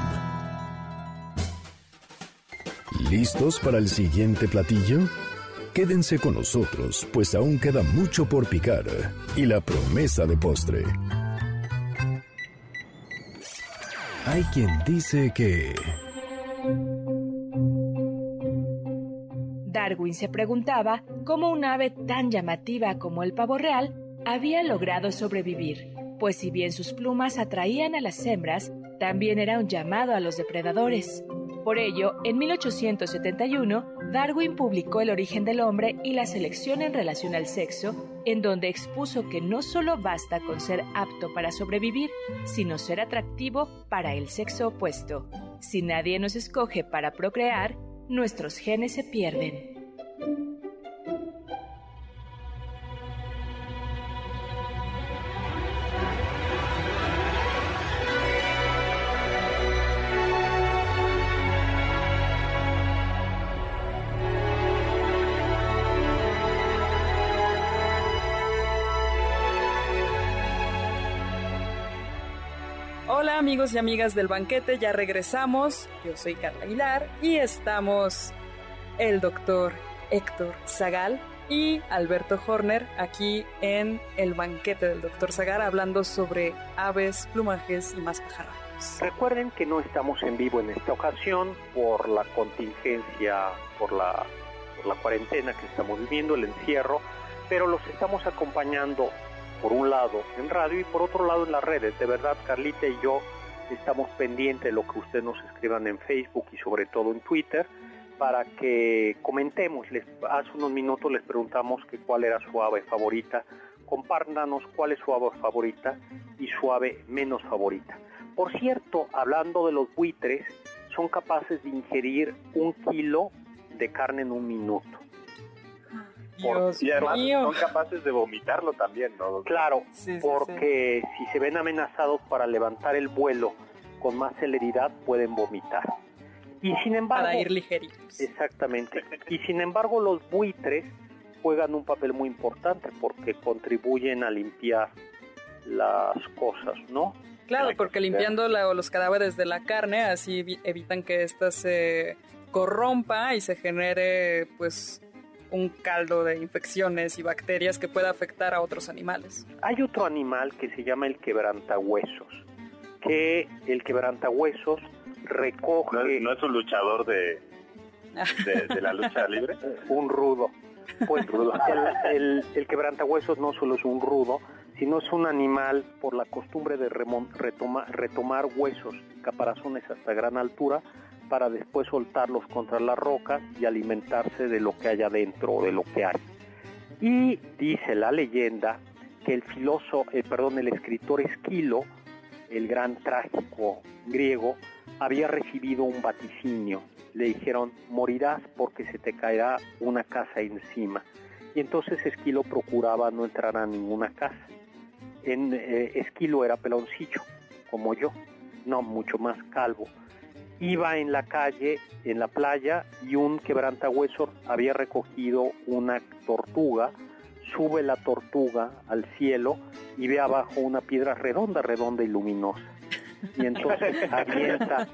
¿Listos para el siguiente platillo? Quédense con nosotros, pues aún queda mucho por picar y la promesa de postre. Hay quien dice que... Darwin se preguntaba cómo un ave tan llamativa como el pavo real había logrado sobrevivir, pues si bien sus plumas atraían a las hembras, también era un llamado a los depredadores. Por ello, en 1871, Darwin publicó El origen del hombre y la selección en relación al sexo, en donde expuso que no solo basta con ser apto para sobrevivir, sino ser atractivo para el sexo opuesto. Si nadie nos escoge para procrear, nuestros genes se pierden. Amigos y amigas del banquete, ya regresamos. Yo soy Carla Aguilar y estamos el doctor Héctor Zagal y Alberto Horner aquí en el banquete del doctor Zagal hablando sobre aves, plumajes y más pajarracos. Recuerden que no estamos en vivo en esta ocasión por la contingencia, por la, por la cuarentena que estamos viviendo, el encierro, pero los estamos acompañando por un lado en radio y por otro lado en las redes. De verdad, Carlita y yo estamos pendientes de lo que ustedes nos escriban en Facebook y sobre todo en Twitter para que comentemos. Les, hace unos minutos les preguntamos que cuál era su ave favorita. Compártanos cuál es su ave favorita y su ave menos favorita. Por cierto, hablando de los buitres, son capaces de ingerir un kilo de carne en un minuto. Dios y además mío. son capaces de vomitarlo también, ¿no? Claro, Sí, sí, porque si se ven amenazados para levantar el vuelo con más celeridad pueden vomitar. Y sin embargo, Para ir ligeritos. exactamente. Y sin embargo, los buitres juegan un papel muy importante porque contribuyen a limpiar las cosas, ¿no? Claro, porque limpiando la- los cadáveres de la carne, así evi- evitan que ésta se corrompa y se genere, pues, un caldo de infecciones y bacterias que pueda afectar a otros animales. Hay otro animal que se llama el quebrantahuesos, que el quebrantahuesos recoge ¿No es, no es un luchador de, de, de la lucha libre? un rudo. Pues el, el, el quebrantahuesos no solo es un rudo, sino es un animal por la costumbre de remon- retoma- retomar huesos, caparazones hasta gran altura, para después soltarlos contra las rocas y alimentarse de lo que hay adentro, de lo que hay. Y dice la leyenda que el filósofo, eh, perdón, el escritor Esquilo, el gran trágico griego, había recibido un vaticinio. Le dijeron, morirás porque se te caerá una casa encima. Y entonces Esquilo procuraba no entrar a ninguna casa. En, eh, Esquilo era peloncillo, como yo, no mucho más calvo. Iba en la calle, en la playa, y un quebrantahuesos había recogido una tortuga, sube la tortuga al cielo y ve abajo una piedra redonda, redonda y luminosa. Y entonces avienta,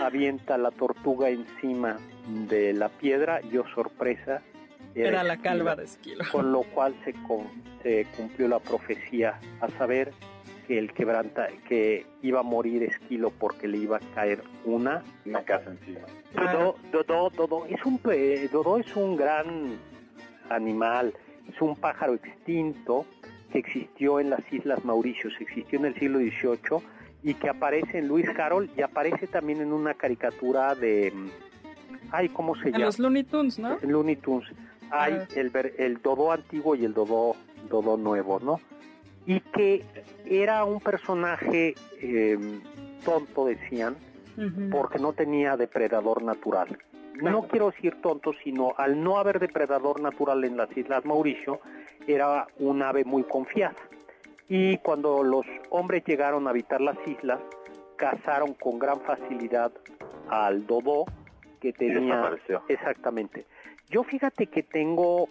avienta la tortuga encima de la piedra y, oh sorpresa, Era la calva de esquilo. con lo cual se, con- se cumplió la profecía, a saber que el quebranta, que iba a morir Esquilo porque le iba a caer una. Una casa encima. Dodó, Dodó, Dodó es un pe- Dodó es un gran animal, es un pájaro extinto que existió en las Islas Mauricios, existió en el siglo XVIII y que aparece en Luis Carroll y aparece también en una caricatura de, ay, ¿cómo se En llama? los Looney Tunes, ¿no? En Looney Tunes hay Ah. el, ver- el Dodó antiguo y el Dodó, Dodó nuevo, ¿no? Y que era un personaje eh, tonto, decían, porque no tenía depredador natural. No quiero decir tonto, sino al no haber depredador natural en las Islas Mauricio, era un ave muy confiada. Y cuando los hombres llegaron a habitar las islas, cazaron con gran facilidad al Dodó, que tenía... Exactamente. Yo fíjate que tengo,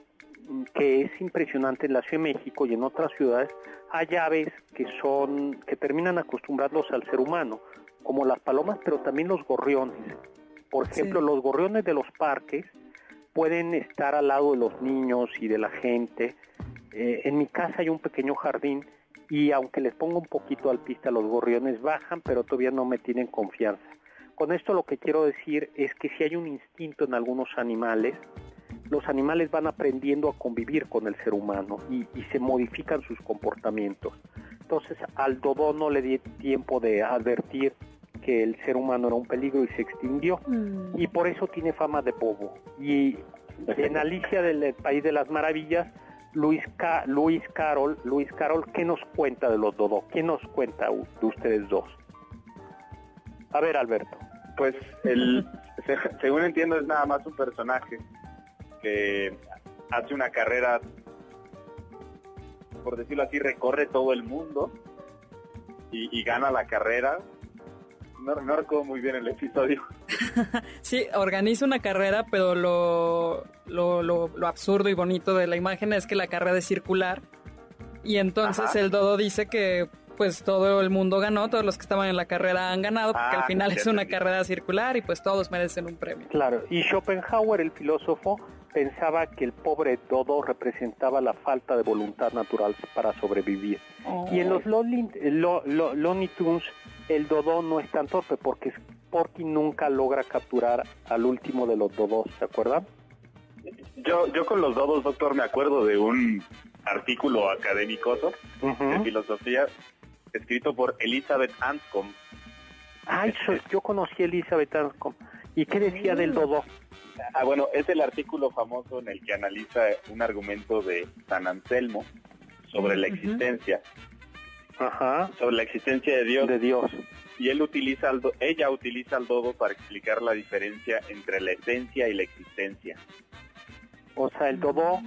que es impresionante en la Ciudad de México y en otras ciudades, hay aves que son, que terminan acostumbrados al ser humano, como las palomas, pero también los gorriones. Por ejemplo, Sí. los gorriones de los parques pueden estar al lado de los niños y de la gente. Eh, en mi casa hay un pequeño jardín y aunque les pongo un poquito al pista, los gorriones bajan, pero todavía no me tienen confianza. Con esto lo que quiero decir es que si hay un instinto en algunos animales, los animales van aprendiendo a convivir con el ser humano y, y se modifican sus comportamientos. Entonces al dodo no le di tiempo de advertir que el ser humano era un peligro y se extinguió Mm. y por eso tiene fama de bobo. Y en Alicia del País de las Maravillas, Luis, Ca Luis Carol, Luis Carol, ¿qué nos cuenta de los dodo? ¿Qué nos cuenta de ustedes dos? A ver, Alberto. Pues el, se- según entiendo es nada más un personaje hace una carrera, por decirlo así, recorre todo el mundo y, y gana la carrera. No, no recuerdo muy bien el episodio. Sí, organiza una carrera, pero lo, lo, lo- lo absurdo y bonito de la imagen es que la carrera es circular. Y entonces Ajá. el dodo dice que pues todo el mundo ganó, todos los que estaban en la carrera han ganado, porque Ah, al final ya es una carrera circular y pues todos merecen un premio. Claro, y Schopenhauer, el filósofo, pensaba que el pobre dodo representaba la falta de voluntad natural para sobrevivir. Y en los Lonely, lo, lo- Looney Tunes, el dodo no es tan torpe porque Porky nunca logra capturar al último de los dodos, ¿se acuerdan? Yo, yo con los dodos, doctor, me acuerdo de un artículo académico de filosofía escrito por Elizabeth Anscombe. Ay, yo conocí a Elizabeth Anscombe. ¿Y qué decía del dodo? Ah, bueno, es el artículo famoso en el que analiza un argumento de San Anselmo sobre la existencia, Ajá, sobre la existencia de Dios. de Dios. y él utiliza al do- ella utiliza al dodo para explicar la diferencia entre la esencia y la existencia. O sea, el dodó,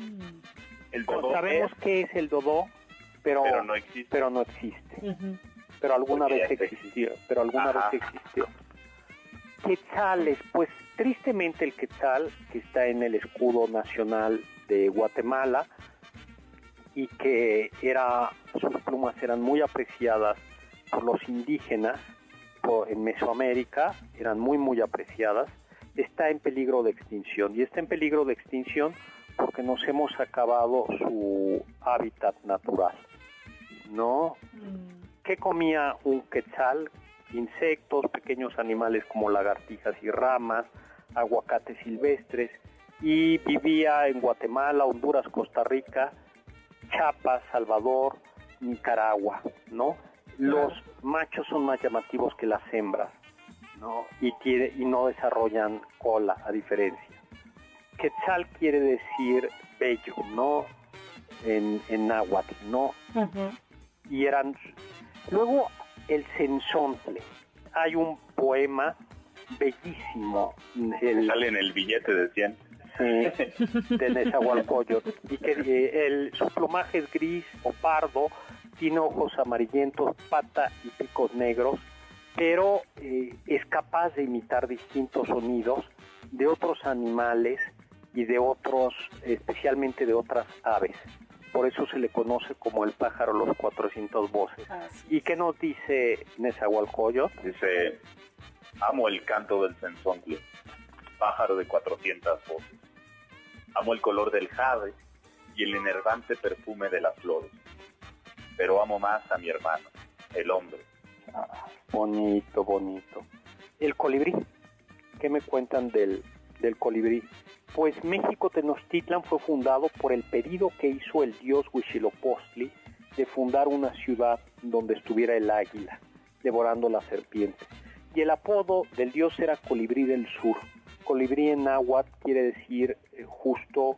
El dodo sabemos es, qué es el dodó, pero, pero no existe. pero no existe. Pero alguna Porque vez existió, pero alguna Ajá. vez existió. Quetzales, pues tristemente el quetzal, que está en el escudo nacional de Guatemala, y que era, sus plumas eran muy apreciadas por los indígenas por- en Mesoamérica, eran muy muy apreciadas, está en peligro de extinción. Y está en peligro de extinción porque nos hemos acabado su hábitat natural. ¿No? ¿Qué comía un quetzal? Insectos, pequeños animales como lagartijas y ramas, aguacates silvestres, y vivía en Guatemala, Honduras, Costa Rica, Chiapas, Salvador, Nicaragua, ¿no? Los machos son más llamativos que las hembras, ¿no? Y, tiene, y no desarrollan cola, a diferencia. Quetzal quiere decir bello, ¿no? En, en náhuatl, ¿no? y eran luego el sensontle hay un poema bellísimo el, Sale en el billete de 100. sí, de Nezahualcóyotl. Y que eh, el, su plumaje es gris o pardo tiene ojos amarillentos pata y picos negros pero eh, es capaz de imitar distintos sonidos de otros animales y de otros especialmente de otras aves por eso se le conoce como el pájaro de los 400 voces ¿Y qué nos dice Nezahualcóyotl? Dice, amo el canto del sensontle, pájaro de 400 voces. Amo el color del jade y el enervante perfume de las flores. Pero amo más a mi hermano, el hombre. Ah, bonito, bonito. El colibrí. ¿Qué me cuentan del, del colibrí? Pues México Tenochtitlan fue fundado por el pedido que hizo el dios Huitzilopochtli de fundar una ciudad donde estuviera el águila, devorando la serpiente. Y el apodo del dios era colibrí del sur. Colibrí en náhuatl quiere decir eh, justo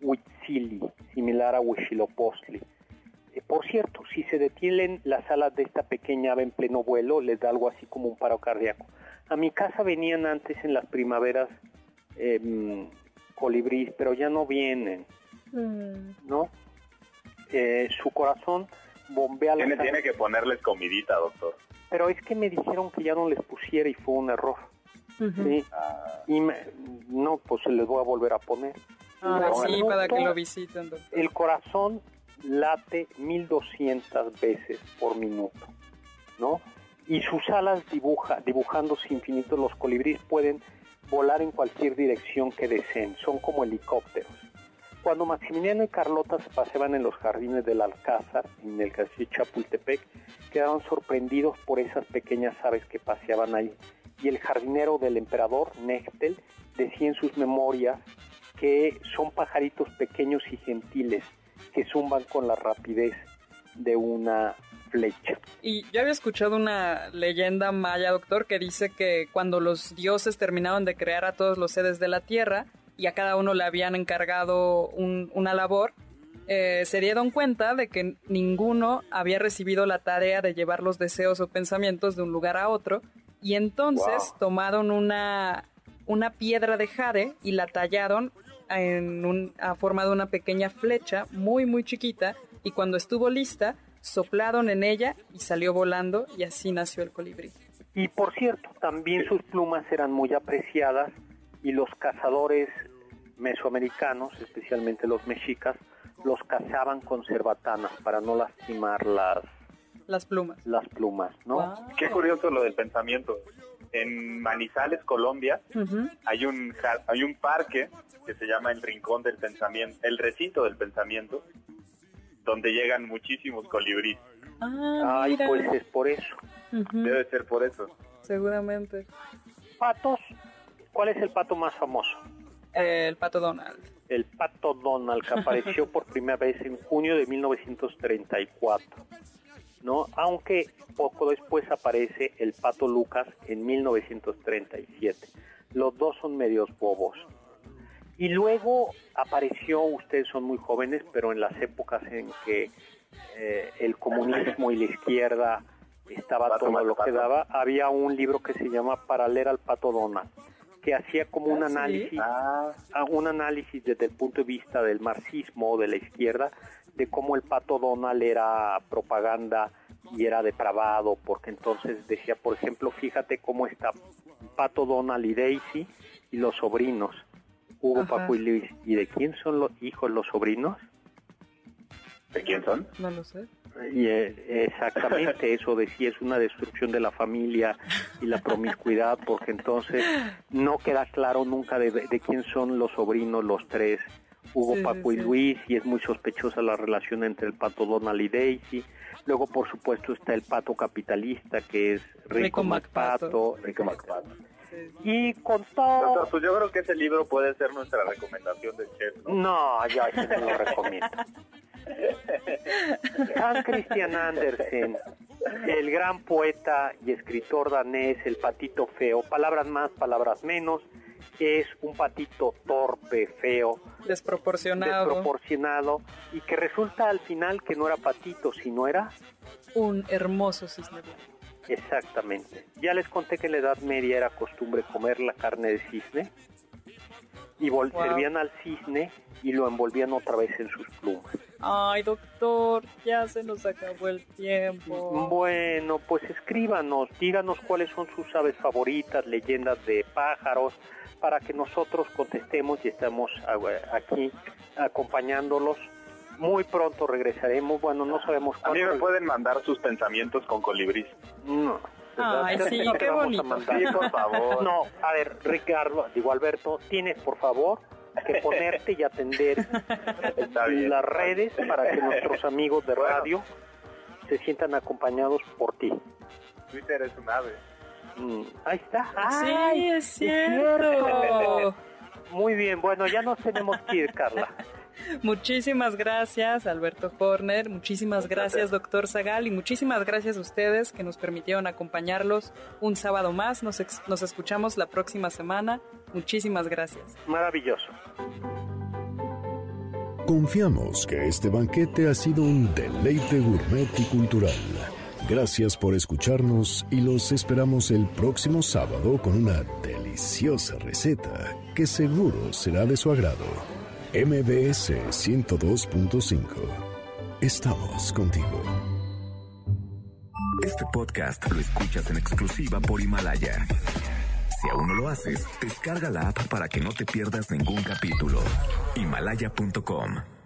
Huitzili, similar a Huitzilopochtli. Eh, Por cierto, si se detienen las alas de esta pequeña ave en pleno vuelo, les da algo así como un paro cardíaco. A mi casa venían antes en las primaveras colibríes, pero ya no vienen, ¿no? Eh, su corazón bombea la Tiene, sangre. tiene que ponerles comidita, doctor. Pero es que me dijeron que ya no les pusiera y fue un error. ¿sí? Ah, Y me- no, pues se les voy a volver a poner. Ah, Ahora, sí, para que lo visiten. doctor. El corazón late 1200 veces por minuto, ¿no? Y sus alas dibuja, dibujándose infinitos, los colibríes pueden volar en cualquier dirección que deseen, son como helicópteros. Cuando Maximiliano y Carlota se paseaban en los jardines del Alcázar, en el castillo Chapultepec, quedaron sorprendidos por esas pequeñas aves que paseaban ahí. Y el jardinero del emperador, Nechtel, decía en sus memorias que son pajaritos pequeños y gentiles que zumban con la rapidez de una flecha. Y yo había escuchado una leyenda maya, doctor, que dice que cuando los dioses terminaron de crear a todos los seres de la tierra y a cada uno le habían encargado un- una labor, eh, se dieron cuenta de que ninguno había recibido la tarea de llevar los deseos o pensamientos de un lugar a otro y entonces Wow. tomaron una, una piedra de jade y la tallaron en un, a forma de una pequeña flecha muy muy chiquita y cuando estuvo lista soplaron en ella y salió volando y así nació el colibrí. Y por cierto, también sus plumas eran muy apreciadas y los cazadores mesoamericanos, especialmente los mexicas, los cazaban con cerbatanas para no lastimar las, Las plumas. las plumas, ¿no? Qué curioso lo del pensamiento. En Manizales, Colombia, hay un hay un parque que se llama el Rincón del Pensamiento, el Recinto del Pensamiento, donde llegan muchísimos colibríes. Ah, Ay, mira. pues es por eso. Debe ser por eso. Seguramente. Patos, ¿cuál es el pato más famoso? El pato Donald. el pato Donald que apareció por primera vez en junio de 1934, ¿no? Aunque poco después aparece el pato Lucas en 1937. Los dos son medios bobos. Y luego apareció, ustedes son muy jóvenes, pero en las épocas en que eh, el comunismo y la izquierda estaba Pato todo lo que daba. Había un libro que se llama Para leer al Pato Donald, que hacía como un Ah, ¿sí? análisis, Ah, a- un análisis desde el punto de vista del marxismo de la izquierda, de cómo el Pato Donald era propaganda y era depravado, porque entonces decía, por ejemplo, fíjate cómo está Pato Donald y Daisy y los sobrinos, Hugo, Ajá. Paco y Luis. ¿Y de quién son los hijos los sobrinos? ¿de quién son? No lo sé. Y eh, exactamente eso decía, es una destrucción de la familia y la promiscuidad, porque entonces no queda claro nunca de, de quién son los sobrinos, los tres, Hugo, Sí, Paco sí, y sí. Luis, y es muy sospechosa la relación entre el pato Donald y Daisy. Luego, por supuesto, está el pato capitalista, que es Rico, Rico MacPato. MacPato. Rico MacPato. Y con todo... Pues yo creo que ese libro puede ser nuestra recomendación del chef, ¿no? No, ya ese no lo recomiendo. Hans Christian Andersen, el gran poeta y escritor danés, el patito feo, palabras más, palabras menos, es un patito torpe, feo, Desproporcionado. desproporcionado y que resulta al final que no era patito, sino era Un hermoso cisne blanco. Exactamente. Ya les conté que en la Edad Media era costumbre comer la carne de cisne y Wow. servían al cisne y lo envolvían otra vez en sus plumas. Ay, doctor, ya se nos acabó el tiempo. Bueno, pues escríbanos, díganos cuáles son sus aves favoritas, leyendas de pájaros, para que nosotros contestemos y estemos ah, aquí acompañándolos. Muy pronto regresaremos, bueno, no sabemos A mí cuándo. me pueden mandar sus pensamientos con colibrí. No. Ay, sí, qué bonito. Sí, por favor. No, a ver, Ricardo, digo Alberto, tienes por favor que ponerte y atender bien. las redes para que nuestros amigos de Bueno. radio se sientan acompañados por ti. Twitter es un ave. Mm, ahí está. Sí, Ay, es cierto. Muy bien, bueno, ya nos tenemos que ir, Carla. Muchísimas gracias, Alberto Horner. Muchísimas gracias, doctor Zagal. Y muchísimas gracias a ustedes que nos permitieron acompañarlos un sábado más. Nos, ex- nos escuchamos la próxima semana. Muchísimas gracias. Maravilloso. Confiamos que este banquete ha sido un deleite gourmet y cultural. Gracias por escucharnos y los esperamos el próximo sábado con una deliciosa receta que seguro será de su agrado. MBS 102.5. Estamos contigo. Este podcast lo escuchas en exclusiva por Himalaya. Si aún no lo haces, descarga la app para que no te pierdas ningún capítulo. Himalaya.com